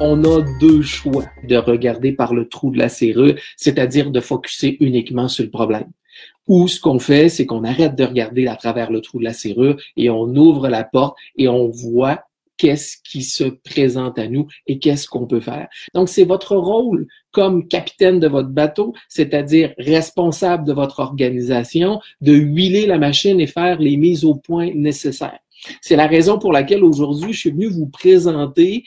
On a deux choix de regarder par le trou de la serrure, c'est-à-dire de focuser uniquement sur le problème. Ou ce qu'on fait, c'est qu'on arrête de regarder à travers le trou de la serrure et on ouvre la porte et on voit qu'est-ce qui se présente à nous et qu'est-ce qu'on peut faire. Donc, c'est votre rôle comme capitaine de votre bateau, c'est-à-dire responsable de votre organisation, de huiler la machine et faire les mises au point nécessaires. C'est la raison pour laquelle aujourd'hui, je suis venu vous présenter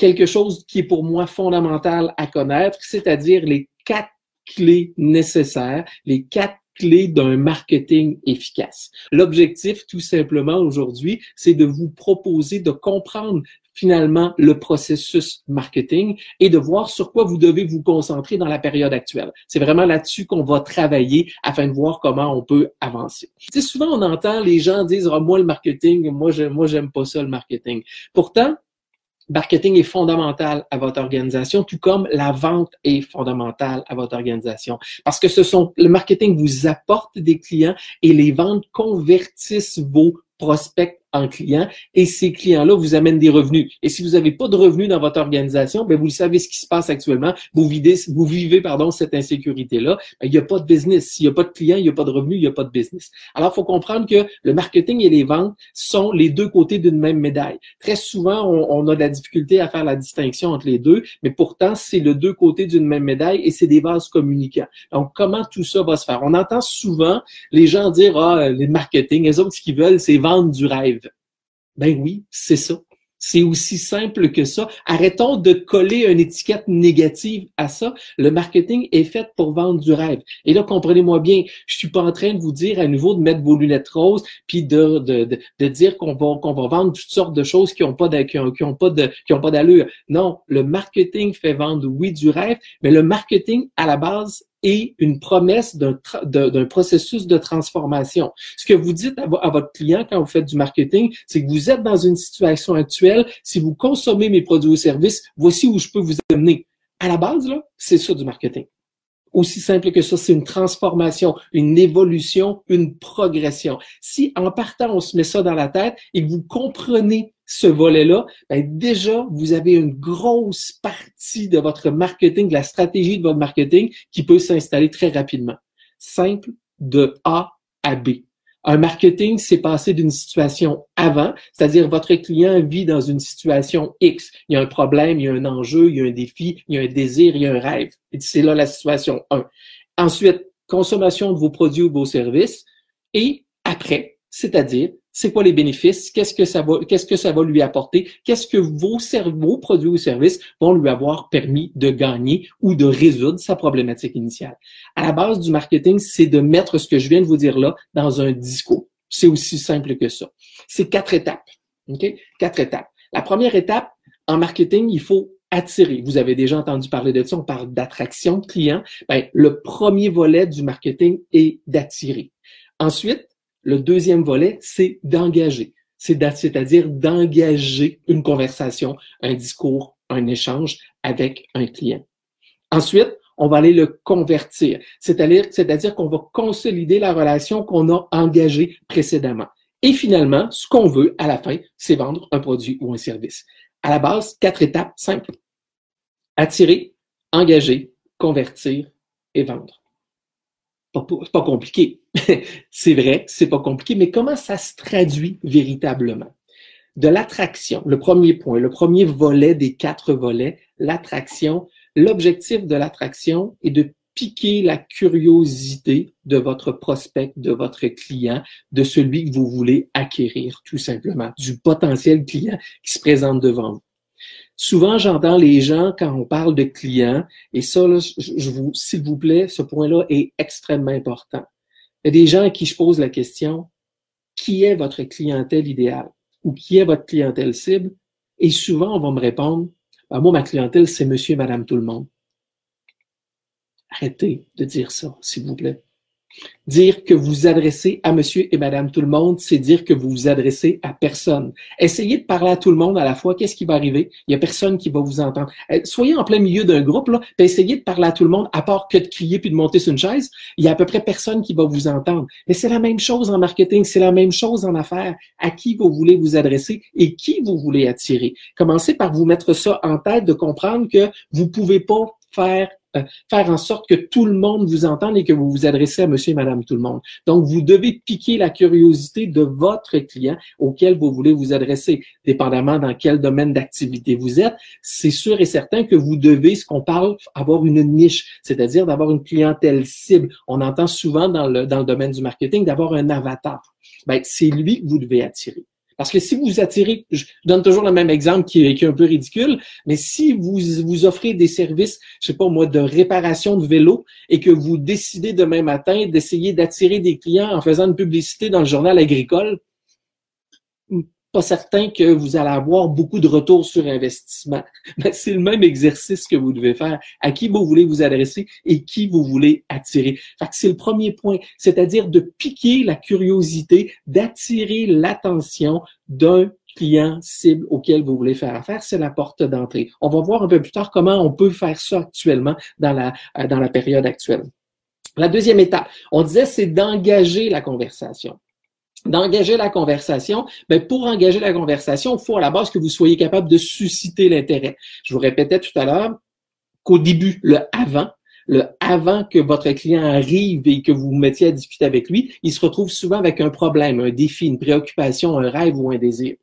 quelque chose qui est pour moi fondamental à connaître, c'est-à-dire les quatre clés nécessaires, les quatre clés d'un marketing efficace. L'objectif, tout simplement, aujourd'hui, c'est de vous proposer de comprendre finalement le processus marketing et de voir sur quoi vous devez vous concentrer dans la période actuelle. C'est vraiment là-dessus qu'on va travailler afin de voir comment on peut avancer. Tu souvent on entend les gens dire ah, moi le marketing, moi je moi j'aime pas ça le marketing. Pourtant, marketing est fondamental à votre organisation, tout comme la vente est fondamentale à votre organisation. Parce que ce sont, le marketing vous apporte des clients et les ventes convertissent vos prospects en clients et ces clients-là vous amènent des revenus. Et si vous n'avez pas de revenus dans votre organisation, ben vous savez ce qui se passe actuellement. Vous, vivez, vous vivez pardon, cette insécurité-là. Ben, il n'y a pas de business. S'il n'y a pas de clients, il n'y a pas de revenus, il n'y a pas de business. Alors, il faut comprendre que le marketing et les ventes sont les deux côtés d'une même médaille. Très souvent, on, on, a de la difficulté à faire la distinction entre les deux, mais pourtant, c'est le deux côtés d'une même médaille et c'est des vases communicants. Donc, comment tout ça va se faire? On entend souvent les gens dire, ah, les marketing, les autres, ce qu'ils veulent, c'est vendre du rêve. Ben oui, c'est ça. C'est aussi simple que ça. Arrêtons de coller une étiquette négative à ça. Le marketing est fait pour vendre du rêve. Et là, comprenez-moi bien, je suis pas en train de vous dire à nouveau de mettre vos lunettes roses puis de, de, de, dire qu'on va, qu'on va vendre toutes sortes de choses qui ont pas qui ont, qui ont pas de, qui ont pas d'allure. Non, le marketing fait vendre, oui, du rêve, mais le marketing, à la base, et une promesse d'un processus de transformation. Ce que vous dites à, à, votre client quand vous faites du marketing, c'est que vous êtes dans une situation actuelle, si vous consommez mes produits ou services, voici où je peux vous amener. À la base, là, c'est ça du marketing. Aussi simple que ça, c'est une transformation, une évolution, une progression. Si en partant, on se met ça dans la tête et que vous comprenez ce volet-là, ben déjà, vous avez une grosse partie de votre marketing, de la stratégie de votre marketing qui peut s'installer très rapidement. Simple de A à B. Un marketing, c'est passer d'une situation avant, c'est-à-dire votre client vit dans une situation X. Il y a un problème, il y a un enjeu, il y a un défi, il y a un désir, il y a un rêve. C'est là la situation 1. Ensuite, consommation de vos produits ou vos services. Et après, c'est-à-dire c'est quoi les bénéfices, qu'est-ce que ça va, qu'est-ce que ça va lui apporter, qu'est-ce que vos, vos produits ou services vont lui avoir permis de gagner ou de résoudre sa problématique initiale? À la base du marketing, c'est de mettre ce que je viens de vous dire là dans un discours. C'est aussi simple que ça. C'est quatre étapes. OK? Quatre étapes. La première étape, en marketing, il faut attirer. Vous avez déjà entendu parler de ça, on parle d'attraction de clients. Ben, le premier volet du marketing est d'attirer. Ensuite, le deuxième volet, c'est d'engager. C'est-à-dire d'engager une conversation, un discours, un échange avec un client. Ensuite, on va aller le convertir, c'est-à-dire qu'on va consolider la relation qu'on a engagée précédemment. Et finalement, ce qu'on veut à la fin, c'est vendre un produit ou un service. À la base, quatre étapes simples. Attirer, engager, convertir et vendre pas, pas compliqué. c'est vrai, c'est pas compliqué, mais comment ça se traduit véritablement? De l'attraction, le premier point, le premier volet des quatre volets, l'attraction. L'objectif de l'attraction est de piquer la curiosité de votre prospect, de votre client, de celui que vous voulez acquérir, tout simplement, du potentiel client qui se présente devant vous. Souvent, j'entends les gens quand on parle de clients, et ça, vous, s'il vous plaît, ce point-là est extrêmement important. Il y a des gens à qui je pose la question, qui est votre clientèle idéale ou qui est votre clientèle cible? Et souvent, on va me répondre, ah, moi, ma clientèle, c'est monsieur et madame tout le monde. Arrêtez de dire ça, s'il vous plaît. Dire que vous adressez à monsieur et madame tout le monde, c'est dire que vous vous adressez à personne. Essayez de parler à tout le monde à la fois. Qu'est-ce qui va arriver? Il y a personne qui va vous entendre. Euh, soyez en plein milieu d'un groupe, là, essayez de parler à tout le monde, à part que de crier puis de monter sur une chaise. Il y a à peu près personne qui va vous entendre. Mais c'est la même chose en marketing, c'est la même chose en affaires. À qui vous voulez vous adresser et qui vous voulez attirer? Commencez par vous mettre ça en tête, de comprendre que vous pouvez pas faire euh, faire en sorte que tout le monde vous entende et que vous vous adressez à monsieur et madame tout le monde. Donc, vous devez piquer la curiosité de votre client auquel vous voulez vous adresser, dépendamment dans quel domaine d'activité vous êtes. C'est sûr et certain que vous devez, ce qu'on parle, avoir une niche, c'est-à-dire d'avoir une clientèle cible. On entend souvent dans le, dans le domaine du marketing d'avoir un avatar. Ben, c'est lui que vous devez attirer. Parce que si vous attirez, je donne toujours le même exemple qui est, un peu ridicule, mais si vous vous offrez des services, je sais pas moi, de réparation de vélo et que vous décidez demain matin d'essayer d'attirer des clients en faisant une publicité dans le journal agricole, pas certain que vous allez avoir beaucoup de retours sur investissement. Mais c'est le même exercice que vous devez faire. À qui vous voulez vous adresser et qui vous voulez attirer. c'est le premier point, c'est-à-dire de piquer la curiosité, d'attirer l'attention d'un client cible auquel vous voulez faire affaire, c'est la porte d'entrée. On va voir un peu plus tard comment on peut faire ça actuellement dans la, dans la période actuelle. La deuxième étape, on disait, c'est d'engager la conversation d'engager la conversation, mais pour engager la conversation, il faut à la base que vous soyez capable de susciter l'intérêt. Je vous répétais tout à l'heure qu'au début, le avant, le avant que votre client arrive et que vous vous mettiez à discuter avec lui, il se retrouve souvent avec un problème, un défi, une préoccupation, un rêve ou un désir.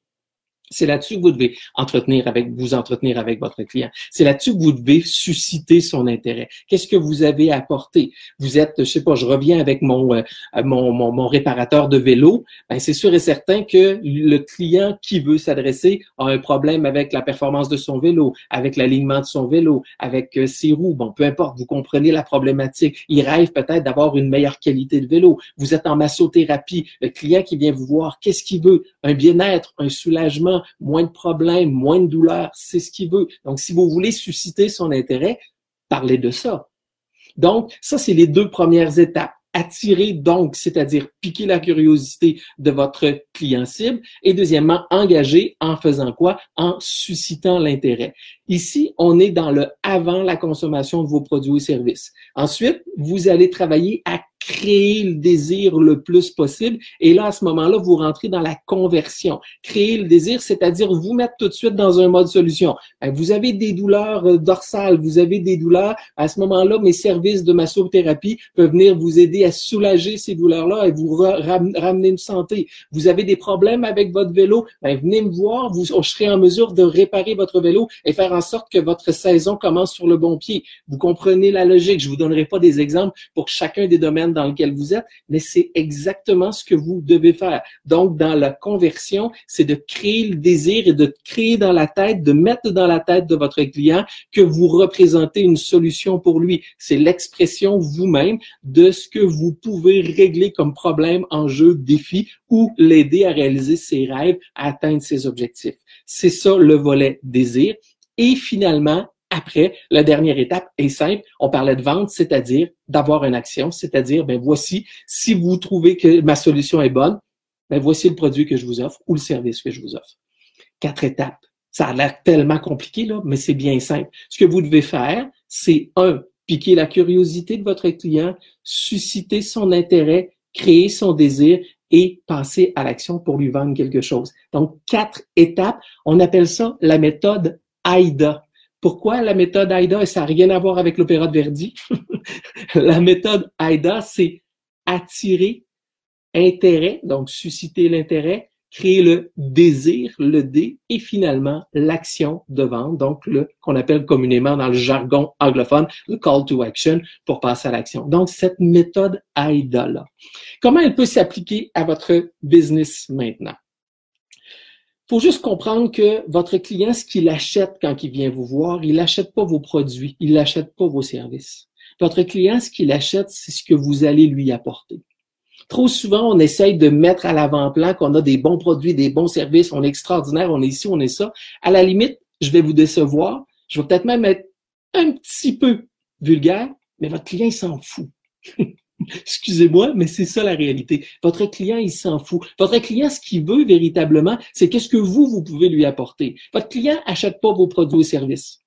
C'est là-dessus que vous devez entretenir avec, vous entretenir avec votre client. C'est là-dessus que vous devez susciter son intérêt. Qu'est-ce que vous avez apporté? Vous êtes, je sais pas, je reviens avec mon, euh, mon, mon, réparateur de vélo. Ben, c'est sûr et certain que le client qui veut s'adresser a un problème avec la performance de son vélo, avec l'alignement de son vélo, avec euh, ses roues. Bon, peu importe, vous comprenez la problématique. Il rêve peut-être d'avoir une meilleure qualité de vélo. Vous êtes en massothérapie. Le client qui vient vous voir, qu'est-ce qu'il veut? Un bien-être, un soulagement, moins de problèmes, moins de douleurs, c'est ce qu'il veut. Donc, si vous voulez susciter son intérêt, parlez de ça. Donc, ça, c'est les deux premières étapes. Attirer donc, c'est-à-dire piquer la curiosité de votre client cible. Et deuxièmement, engager en faisant quoi? En suscitant l'intérêt. Ici, on est dans le avant la consommation de vos produits et services. Ensuite, vous allez travailler à créer le désir le plus possible. Et là, à ce moment-là, vous rentrez dans la conversion. Créer le désir, c'est-à-dire vous mettre tout de suite dans un mode solution. Ben, vous avez des douleurs euh, dorsales, vous avez des douleurs. À ce moment-là, mes services de massothérapie peuvent venir vous aider à soulager ces douleurs-là et vous ramener une santé. Vous avez des problèmes avec votre vélo, ben, venez me voir, vous, je serai en mesure de réparer votre vélo et faire en sorte que votre saison commence sur le bon pied. Vous comprenez la logique. Je vous donnerai pas des exemples pour chacun des domaines dans lequel vous êtes, mais c'est exactement ce que vous devez faire. Donc, dans la conversion, c'est de créer le désir et de créer dans la tête, de mettre dans la tête de votre client que vous représentez une solution pour lui. C'est l'expression vous-même de ce que vous pouvez régler comme problème, enjeu, défi ou l'aider à réaliser ses rêves, à atteindre ses objectifs. C'est ça le volet désir. Et finalement, après, la dernière étape est simple. On parlait de vente, c'est-à-dire d'avoir une action, c'est-à-dire, ben voici, si vous trouvez que ma solution est bonne, ben voici le produit que je vous offre ou le service que je vous offre. Quatre étapes. Ça a l'air tellement compliqué, là, mais c'est bien simple. Ce que vous devez faire, c'est un, piquer la curiosité de votre client, susciter son intérêt, créer son désir et passer à l'action pour lui vendre quelque chose. Donc, quatre étapes. On appelle ça la méthode AIDA. Pourquoi la méthode AIDA, et ça n'a rien à voir avec l'opéra de Verdi? la méthode AIDA, c'est attirer intérêt, donc susciter l'intérêt, créer le désir, le D, et finalement l'action de vente, donc le qu'on appelle communément dans le jargon anglophone le call to action pour passer à l'action. Donc cette méthode AIDA là, comment elle peut s'appliquer à votre business maintenant? Faut juste comprendre que votre client, ce qu'il achète quand il vient vous voir, il n'achète pas vos produits, il n'achète pas vos services. Votre client, ce qu'il achète, c'est ce que vous allez lui apporter. Trop souvent, on essaye de mettre à l'avant-plan qu'on a des bons produits, des bons services, on est extraordinaire, on est ici, on est ça. À la limite, je vais vous décevoir. Je vais peut-être même être un petit peu vulgaire, mais votre client, il s'en fout. Excusez-moi, mais c'est ça la réalité. Votre client, il s'en fout. Votre client, ce qu'il veut véritablement, c'est qu'est-ce que vous, vous pouvez lui apporter. Votre client achète pas vos produits et services.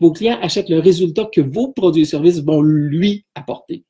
Vos clients achètent le résultat que vos produits et services vont lui apporter.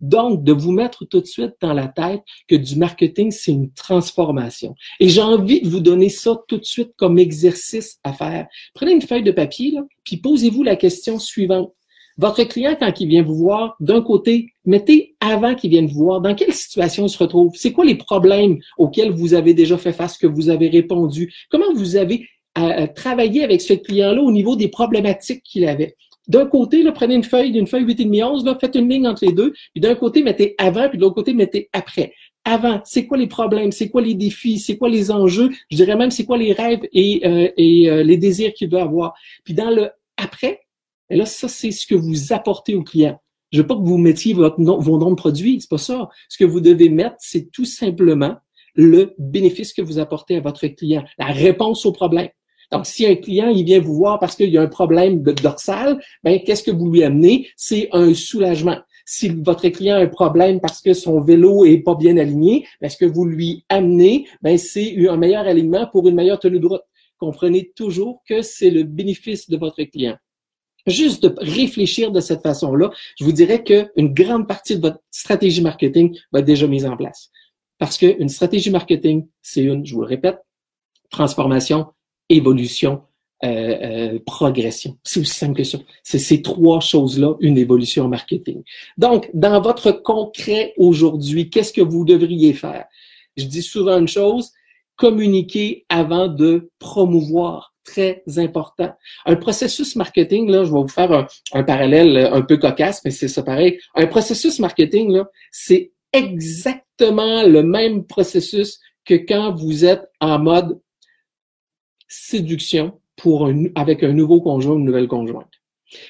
Donc, de vous mettre tout de suite dans la tête que du marketing, c'est une transformation. Et j'ai envie de vous donner ça tout de suite comme exercice à faire. Prenez une feuille de papier, là, puis posez-vous la question suivante. Votre client, quand il vient vous voir, d'un côté, mettez avant qu'il vienne vous voir, dans quelle situation il se retrouve? C'est quoi les problèmes auxquels vous avez déjà fait face, que vous avez répondu? Comment vous avez euh, travaillé avec ce client-là au niveau des problématiques qu'il avait? D'un côté, là, prenez une feuille, d'une feuille 8,5, 11, là, faites une ligne entre les deux, puis d'un côté, mettez avant, puis de l'autre côté, mettez après. Avant, c'est quoi les problèmes, c'est quoi les défis, c'est quoi les enjeux, je dirais même c'est quoi les rêves et, euh, et euh, les désirs qu'il veut avoir? Puis dans le après, et là, ça, c'est ce que vous apportez au client. Je veux pas que vous mettiez votre nom, vos noms de produits, c'est pas ça. Ce que vous devez mettre, c'est tout simplement le bénéfice que vous apportez à votre client, la réponse au problème. Donc, si un client il vient vous voir parce qu'il y a un problème dorsal, ben qu'est-ce que vous lui amenez? C'est un soulagement. Si votre client a un problème parce que son vélo est pas bien aligné, ben, ce que vous lui amenez, ben c'est un meilleur alignement pour une meilleure tenue de route. Comprenez toujours que c'est le bénéfice de votre client. Juste de réfléchir de cette façon-là, je vous dirais qu'une grande partie de votre stratégie marketing va être déjà mise en place. Parce qu'une stratégie marketing, c'est une, je vous le répète, transformation, évolution, euh, euh, progression. C'est aussi simple que ça. C'est ces trois choses-là, une évolution marketing. Donc, dans votre concret aujourd'hui, qu'est-ce que vous devriez faire? Je dis souvent une chose, communiquer avant de promouvoir. Très important. Un processus marketing, là, je vais vous faire un, parallèle un peu cocasse, mais c'est ça pareil. Un processus marketing, là, c'est exactement le même processus que quand vous êtes en mode séduction pour un, avec un nouveau conjoint, une nouvelle conjointe.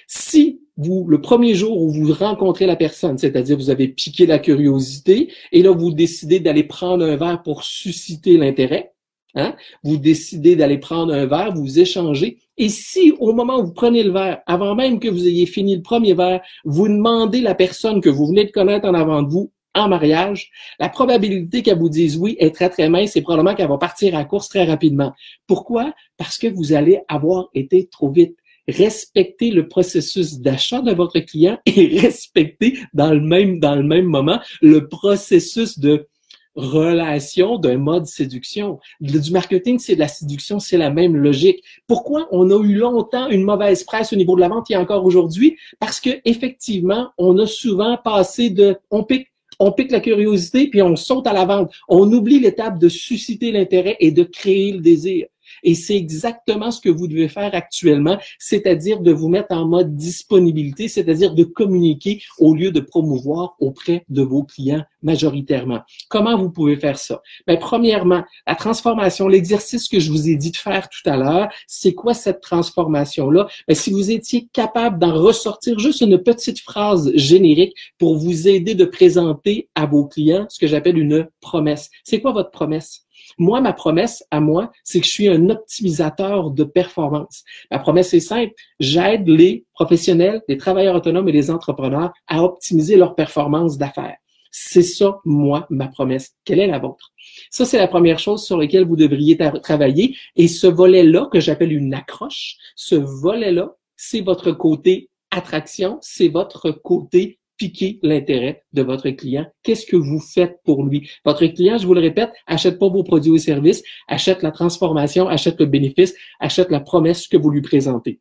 Si vous, le premier jour où vous rencontrez la personne, c'est-à-dire vous avez piqué la curiosité et là vous décidez d'aller prendre un verre pour susciter l'intérêt, hein, vous décidez d'aller prendre un verre, vous échangez, et si au moment où vous prenez le verre, avant même que vous ayez fini le premier verre, vous demandez la personne que vous venez de connaître en avant de vous en mariage, la probabilité qu'elle vous dise oui est très, très mince et probablement qu'elle va partir à course très rapidement. Pourquoi? Parce que vous allez avoir été trop vite. Respectez le processus d'achat de votre client et respectez dans le même, dans le même moment le processus de relation d'un mode séduction. Du marketing, c'est de la séduction, c'est la même logique. Pourquoi on a eu longtemps une mauvaise presse au niveau de la vente et encore aujourd'hui? Parce que effectivement, on a souvent passé de on pique on pique la curiosité, puis on saute à la vente. On oublie l'étape de susciter l'intérêt et de créer le désir. Et c'est exactement ce que vous devez faire actuellement, c'est-à-dire de vous mettre en mode disponibilité, c'est-à-dire de communiquer au lieu de promouvoir auprès de vos clients majoritairement. Comment vous pouvez faire ça? Bien, premièrement, la transformation, l'exercice que je vous ai dit de faire tout à l'heure, c'est quoi cette transformation-là? Bien, si vous étiez capable d'en ressortir juste une petite phrase générique pour vous aider de présenter à vos clients ce que j'appelle une promesse. C'est quoi votre promesse? Moi, ma promesse à moi, c'est que je suis un optimisateur de performance. Ma promesse est simple. J'aide les professionnels, les travailleurs autonomes et les entrepreneurs à optimiser leur performance d'affaires. C'est ça, moi, ma promesse. Quelle est la vôtre? Ça, c'est la première chose sur laquelle vous devriez travailler. Et ce volet-là, que j'appelle une accroche, ce volet-là, c'est votre côté attraction, c'est votre côté piquer l'intérêt de votre client. Qu'est-ce que vous faites pour lui? Votre client, je vous le répète, achète pas vos produits ou services, achète la transformation, achète le bénéfice, achète la promesse que vous lui présentez.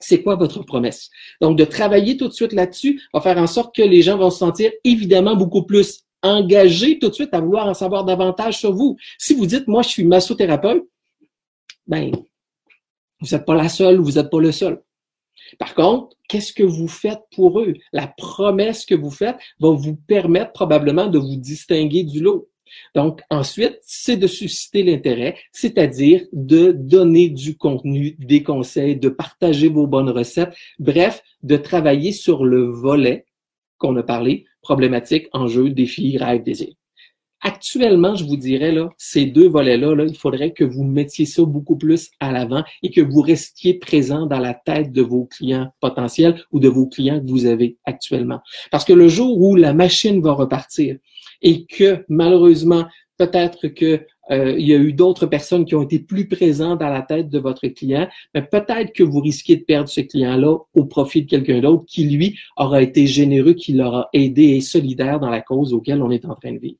C'est quoi votre promesse? Donc, de travailler tout de suite là-dessus va faire en sorte que les gens vont se sentir évidemment beaucoup plus engagé tout de suite à vouloir en savoir davantage sur vous. Si vous dites, moi, je suis massothérapeute, ben, vous n'êtes pas la seule, vous n'êtes pas le seul. Par contre, qu'est-ce que vous faites pour eux? La promesse que vous faites va vous permettre probablement de vous distinguer du lot. Donc, ensuite, c'est de susciter l'intérêt, c'est-à-dire de donner du contenu, des conseils, de partager vos bonnes recettes, bref, de travailler sur le volet qu'on a parlé, problématique, enjeux, défis, rêves, désirs. Actuellement, je vous dirais, là, ces deux volets-là, là, il faudrait que vous mettiez ça beaucoup plus à l'avant et que vous restiez présent dans la tête de vos clients potentiels ou de vos clients que vous avez actuellement. Parce que le jour où la machine va repartir et que malheureusement, peut-être que euh, il y a eu d'autres personnes qui ont été plus présentes dans la tête de votre client, mais peut-être que vous risquez de perdre ce client-là au profit de quelqu'un d'autre qui, lui, aura été généreux, qui l'aura aidé et solidaire dans la cause auquel on est en train de vivre.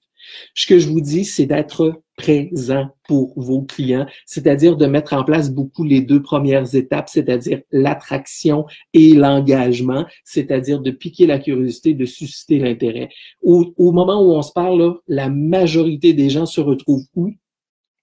Ce que je vous dis, c'est d'être présent pour vos clients, c'est-à-dire de mettre en place beaucoup les deux premières étapes, c'est-à-dire l'attraction et l'engagement, c'est-à-dire de piquer la curiosité, de susciter l'intérêt. Au, moment où on se parle, la majorité des gens se retrouvent où?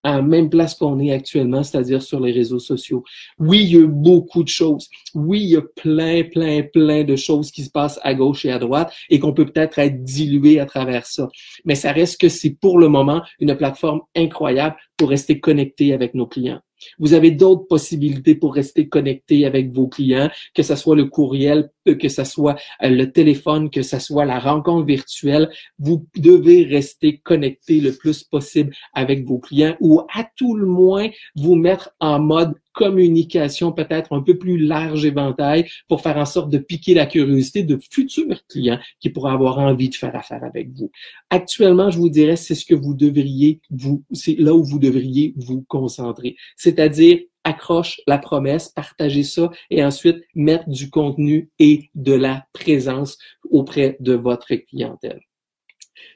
À la même place qu'on est actuellement, c'est-à-dire sur les réseaux sociaux. Oui, il y a beaucoup de choses. Oui, il y a plein, plein, plein de choses qui se passent à gauche et à droite et qu'on peut peut-être être dilué à travers ça. Mais ça reste que c'est pour le moment une plateforme incroyable pour rester connecté avec nos clients. Vous avez d'autres possibilités pour rester connecté avec vos clients, que ce soit le courriel, euh, que ce soit euh, le téléphone, que ce soit la rencontre virtuelle. Vous devez rester connecté le plus possible avec vos clients ou à tout le moins vous mettre en mode communication peut-être un peu plus large éventail pour faire en sorte de piquer la curiosité de futurs clients qui pourraient avoir envie de faire affaire avec vous. Actuellement, je vous dirais, c'est ce que vous devriez vous, c'est là où vous devriez vous concentrer. C'est-à-dire accroche la promesse, partagez ça et ensuite mettre du contenu et de la présence auprès de votre clientèle.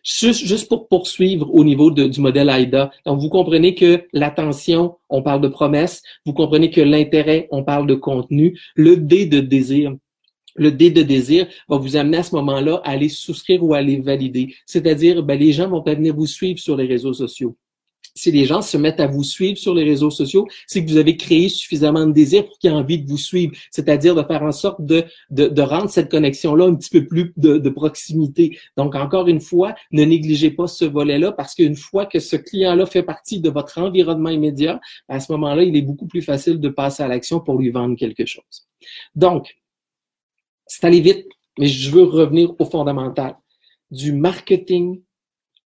Juste, pour poursuivre au niveau du modèle AIDA, donc vous comprenez que l'attention, on parle de promesse, vous comprenez que l'intérêt, on parle de contenu, le D de désir, le D de désir va vous amener à ce moment-là à aller souscrire ou à aller valider. C'est-à-dire, ben, les gens vont venir vous suivre sur les réseaux sociaux si les gens se mettent à vous suivre sur les réseaux sociaux, c'est que vous avez créé suffisamment de désir pour qu'ils aient envie de vous suivre, c'est-à-dire de faire en sorte de, de, rendre cette connexion-là un petit peu plus de, de, proximité. Donc, encore une fois, ne négligez pas ce volet-là parce qu'une fois que ce client-là fait partie de votre environnement immédiat, à ce moment-là, il est beaucoup plus facile de passer à l'action pour lui vendre quelque chose. Donc, c'est aller vite, mais je veux revenir au fondamental. Du marketing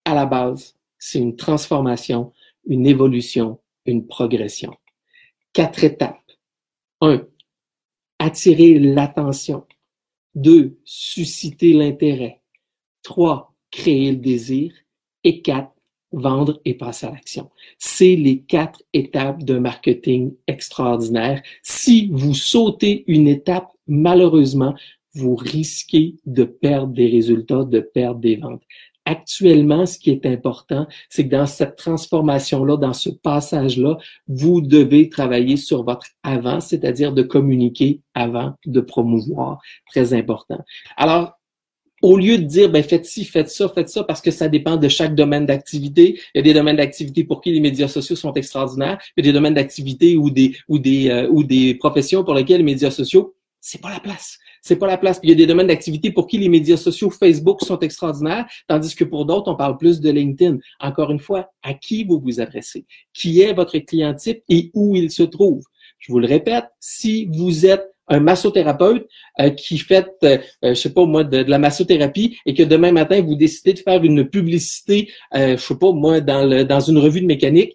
à la base, c'est une transformation une évolution, une progression. Quatre étapes. Un, attirer l'attention. Deux, susciter l'intérêt. Trois, créer le désir. Et quatre, vendre et passer à l'action. C'est les quatre étapes d'un marketing extraordinaire. Si vous sautez une étape, malheureusement, vous risquez de perdre des résultats, de perdre des ventes actuellement, ce qui est important, c'est que dans cette transformation-là, dans ce passage-là, vous devez travailler sur votre avant, c'est-à-dire de communiquer avant de promouvoir. Très important. Alors, au lieu de dire, ben, faites ci, faites ça, faites ça, parce que ça dépend de chaque domaine d'activité. Il y a des domaines d'activité pour qui les médias sociaux sont extraordinaires. Il y a des domaines d'activité ou des, ou des, euh, ou des professions pour lesquelles les médias sociaux, c'est pas la place c'est pas la place. il y a des domaines d'activité pour qui les médias sociaux Facebook sont extraordinaires, tandis que pour d'autres, on parle plus de LinkedIn. Encore une fois, à qui vous vous adressez? Qui est votre client type et où il se trouve? Je vous le répète, si vous êtes un massothérapeute euh, qui fait, euh, euh, je sais pas moi, de, la massothérapie et que demain matin vous décidez de faire une publicité, euh, je sais pas moi, dans, dans une revue de mécanique,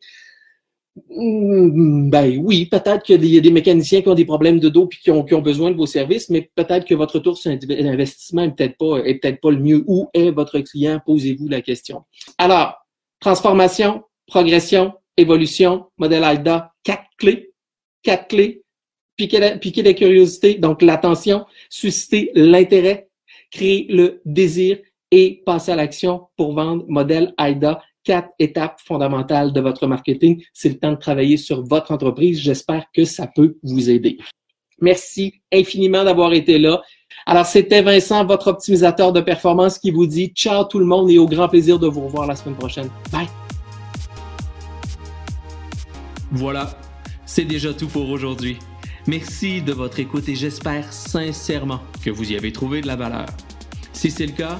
ben oui, peut-être qu'il y a des mécaniciens qui ont des problèmes de dos et qui ont, qui besoin de vos services, mais peut-être que votre tour sur investissement est peut-être pas, est le mieux. Où est votre client? Posez-vous la question. Alors, transformation, progression, évolution, modèle AIDA, quatre clés, quatre clés, piquer la, piquer la curiosité, donc l'attention, susciter l'intérêt, créer le désir et passer à l'action pour vendre modèle AIDA quatre étapes fondamentales de votre marketing. C'est le temps de travailler sur votre entreprise. J'espère que ça peut vous aider. Merci infiniment d'avoir été là. Alors, c'était Vincent, votre optimisateur de performance, qui vous dit ciao tout le monde et au grand plaisir de vous revoir la semaine prochaine. Bye! Voilà, c'est déjà tout pour aujourd'hui. Merci de votre écoute et j'espère sincèrement que vous y avez trouvé de la valeur. Si c'est le cas,